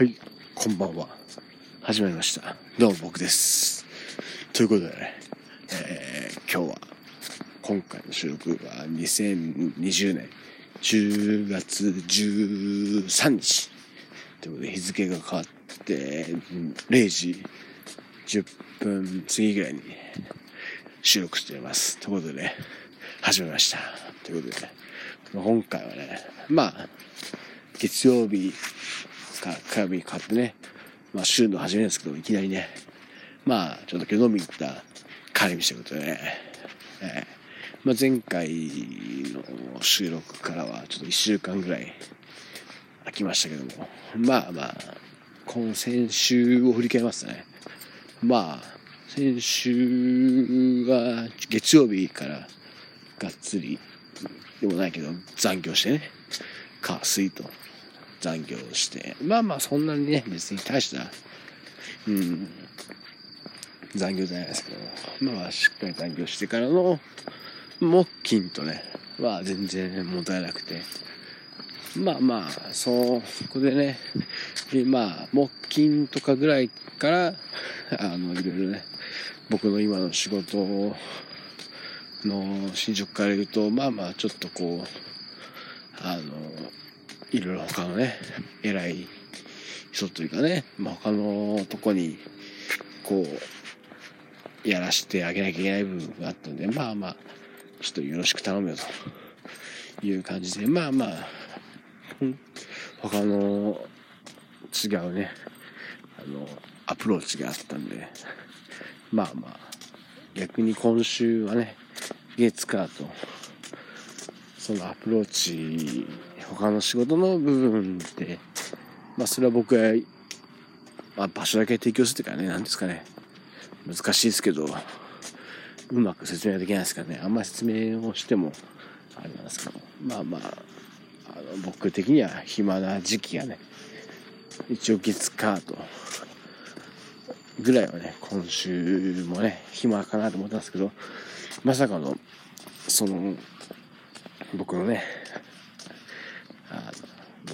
はい、こんばんは。始まりました。どうも僕です。ということでね、えー今日は、今回の収録は2020年10月13日。ということで日付が変わって0時10分過ぎぐらいに収録しています。ということでね、始めました。ということでね、今回はね、まあ、月曜日か火曜日に変わってね、まあ週の初めですけど、いきなりね、まあちょっと今日飲みに行った帰り道ということでね、えーまあ、前回の収録からはちょっと1週間ぐらい空きましたけども、まあまあ、今先週を振り返りますね。まあ、先週は月曜日からがっつりでもないけど残業してね、火水と残業して、まあまあそんなにね、別に大した、うん、残業じゃないですけど、まあしっかり残業してからの木金とね、まあ全然問題なくて、まあまあ、そこでね、でまあ、木金とかぐらいから、あの、いろいろね、僕の今の仕事の進捗から言うと、まあまあ、ちょっとこう、あの、いろいろ他のね、偉い人というかね、まあ他のとこに、こう、やらしてあげなきゃいけない部分があったんで、まあまあ、ちょっとよろしく頼むよという感じで、まあまあ、他の違うね、あの、アプローチがあったんで、まあまあ、逆に今週はね、月火と、そのアプローチ、他の仕事の部分で、まあそれは僕が、まあ、場所だけ提供するというかね、なんですかね、難しいですけど、うまく説明できないですからね、あんまり説明をしても、あれなんですけど、まあまあ、あの僕的には暇な時期がね、一応月火と、ぐらいはね、今週もね、暇かなと思ったんですけど、まさかの、その、僕のね、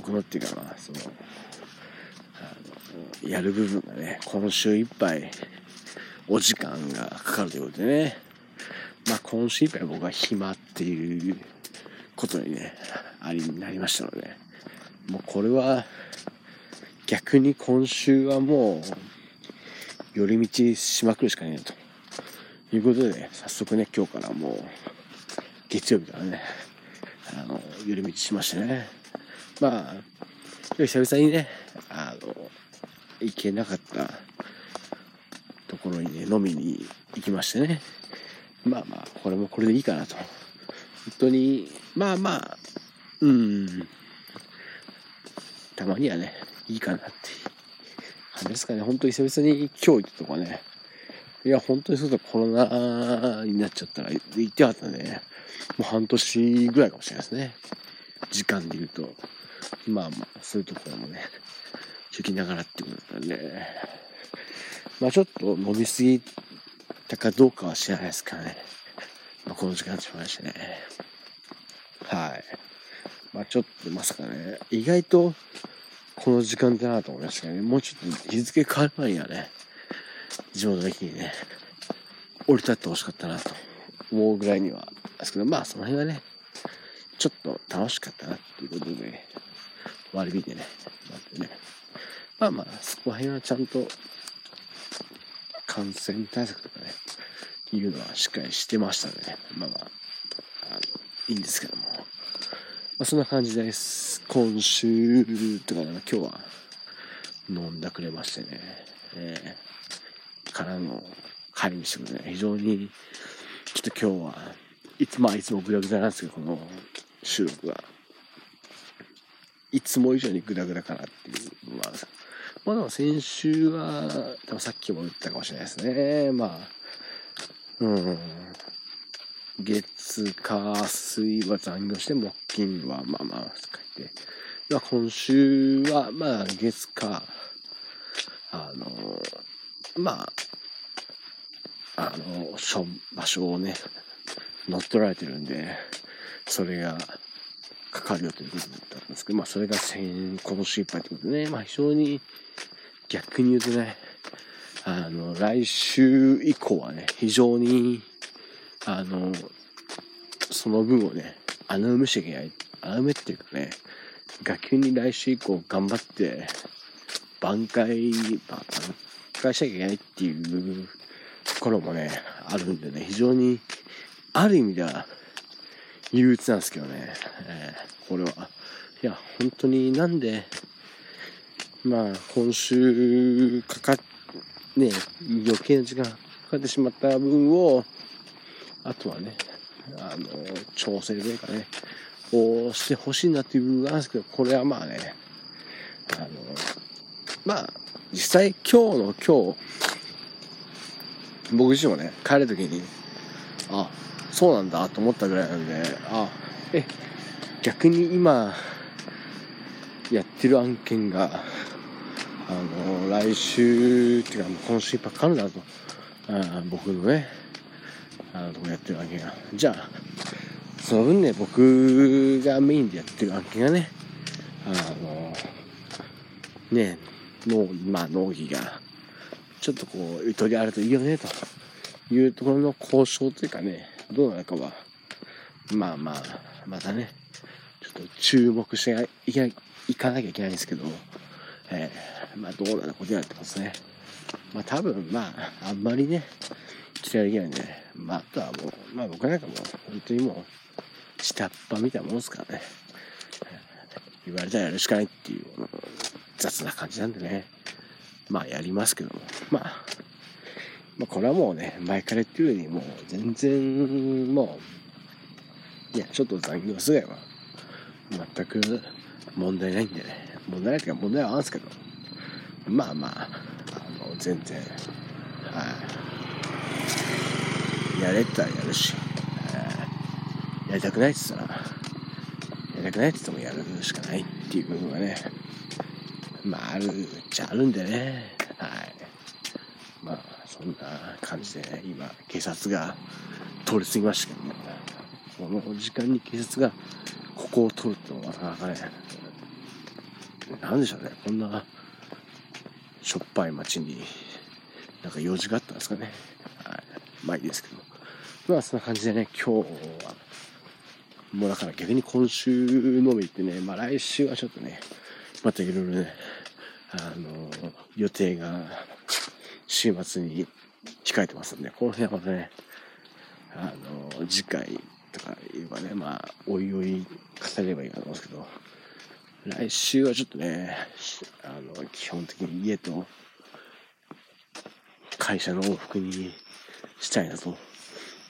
僕のっていうかまあ、その、あの、やる部分がね、今週いっぱい、お時間がかかるということでね、まあ今週いっぱい僕は暇っていうことにね、ありになりましたので、もうこれは、逆に今週はもう、寄り道しまくるしかねえと。いうことで、早速ね、今日からもう、月曜日からね、あの、寄り道しましてね。まあ、久々にね、あの、行けなかったところにね、飲みに行きましてね。まあまあ、これもこれでいいかなと。本当に、まあまあ、うん、たまにはね、いいかなっていう感じですかね。本当に久々に今日行ったとかね。いや、本当にそうだ、コロナになっちゃったら行ってなかったね。もう半年ぐらいかもしれないですね。時間で言うと。まあまあ、そういうところもね、行きながらってことだったんで、まあちょっと飲みすぎたかどうかは知らないですからね。まあこの時間しまいましたね。はい。まあちょっとまさかね、意外とこの時間だなと思いましたけどね、もうちょっと日付変わる前にはね、地元の駅にね、降り立ってほしかったなと思うぐらいにはですけど、まあその辺はね、ちょっと楽しかったなっていうことで、割り引いてね、なってね。まあまあ、そこら辺はちゃんと感染対策とかね、いうのはしっかりしてましたのでね、まあまあ、あ、いいんですけども。まあそんな感じです。今週とか、ね、今日は飲んだくれましてね、えーからの帰り道でね、非常に、ちょっと今日は、いつ、まあいつもグダグダなんですけど、この収録が。いつも以上にグダグダかなっていうのは、まあでも先週は、多分さっきも言ったかもしれないですね。まあ、うん。月、火、水は残業して、木、金はまあまあ、書いて。まあ今週は、まあ月、火、あの、まあ、あの、場所をね、乗っ取られてるんで、それがかかるよということだったんですけど、まあそれが先、今週いっぱいということでね、まあ非常に逆に言うとね、あの、来週以降はね、非常に、あの、その分をね、穴埋めしちゃいけない。穴埋めっていうかね、学級に来週以降頑張って、挽回、挽回しちゃいけないっていうところもね、あるんでね、非常に、ある意味では、憂鬱なんですけどね、えー、これは。いや、本当になんで、まあ、今週かかっ、ね、余計な時間かかってしまった分を、あとはね、あの、調整というかね、をしてほしいなっていう部分があるんですけど、これはまあね、あの、まあ、実際今日の今日、僕自身もね、帰るときに、あ、そうなんだと思ったぐらいなんで、あ、え、逆に今、やってる案件が、あの、来週っていうか、今週いっぱいかかるなと、あ僕のね、あの、とこやってる案件が。じゃあ、その分ね、僕がメインでやってる案件がね、あの、ね、脳、まあ、納期が、ちょっとこう、ゆとりあるといいよね、というところの交渉というかね、どうなるかは、まあまあ、またね、ちょっと注目していかいかなきゃいけないんですけど、えー、まあどうなることになってますね。まあ多分、まあ、あんまりね、期待できないんで、まああとはもう、まあ僕なんかも、本当にもう、下っ端みたいなもんですからね。言われたらやるしかないっていう、雑な感じなんでね。まあやりますけども。まあ、まあこれはもうね、前から言ってるようにもう全然もう、いや、ちょっと残業すれば全く問題ないんでね。問題ないというか問題はあるんですけど、まあまあ、あの、全然、はい、やれたらやるし、やりたくないって言ったら、やりたくないって言ってもやるしかないっていう部分がね、まあ、あるっちゃあるんでね。そんな感じで、ね、今、警察が通り過ぎましたけどね。この時間に警察がここを通るってのはなかなかね、なんでしょうね。こんな、しょっぱい街に、なんか用事があったんですかね。はい。まあいいですけど。まあそんな感じでね、今日は、もうだから逆に今週のみってね、まあ来週はちょっとね、またいろいろね、あの、予定が週末に控えてますんで、この辺はね、あの、次回とか言えばね、まあ、おいおい語ればいいかと思うんですけど、来週はちょっとね、あの、基本的に家と会社の往復にしたいなと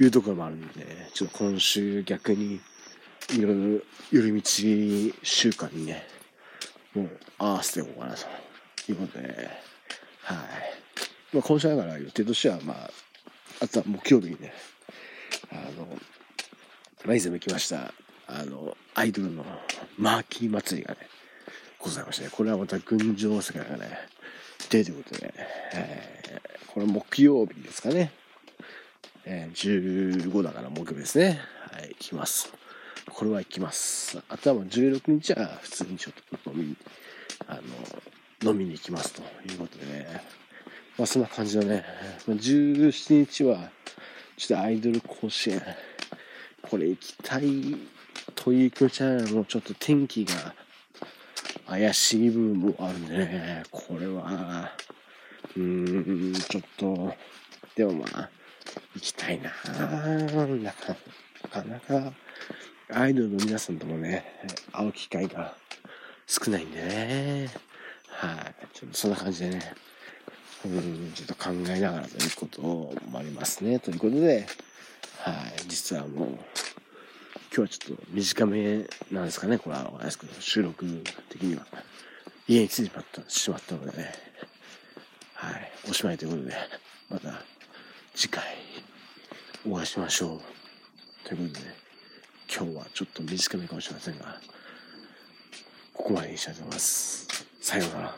いうところもあるんで、ちょっと今週逆にいろいろ寄り道週間にね、もう合わせていこうかなということで、はい。まあ、今週だから予定としては、まあ、あとは木曜日にね、あの、まあ、以前も行きました、あの、アイドルのマーキー祭りがね、ございまして、ね、これはまた群青世界がね、出るということで、えー、これ木曜日ですかね。えー、15だから木曜日ですね。はい、行きます。これは行きます。あとは16日は普通にちょっと飲み、あの、飲みに行きますということでね。まあそんな感じのね、17日は、ちょっとアイドル甲子園、これ行きたいという気持ちはもうちょっと天気が怪しい部分もあるんでね、これは、うーん、ちょっと、でもまあ、行きたいななかなか、アイドルの皆さんともね、会う機会が少ないんでね、はい、ちょっとそんな感じでね、うん、ちょっと考えながらということもありますね。ということで、はい、実はもう、今日はちょっと短めなんですかね、これはわかんないですけど、収録的には。家に着いてしまったしまったのでね、はい、おしまいということで、また次回お会いしましょう。ということで、今日はちょっと短めかもしれませんが、ここまでにしたいと思います。さようなら。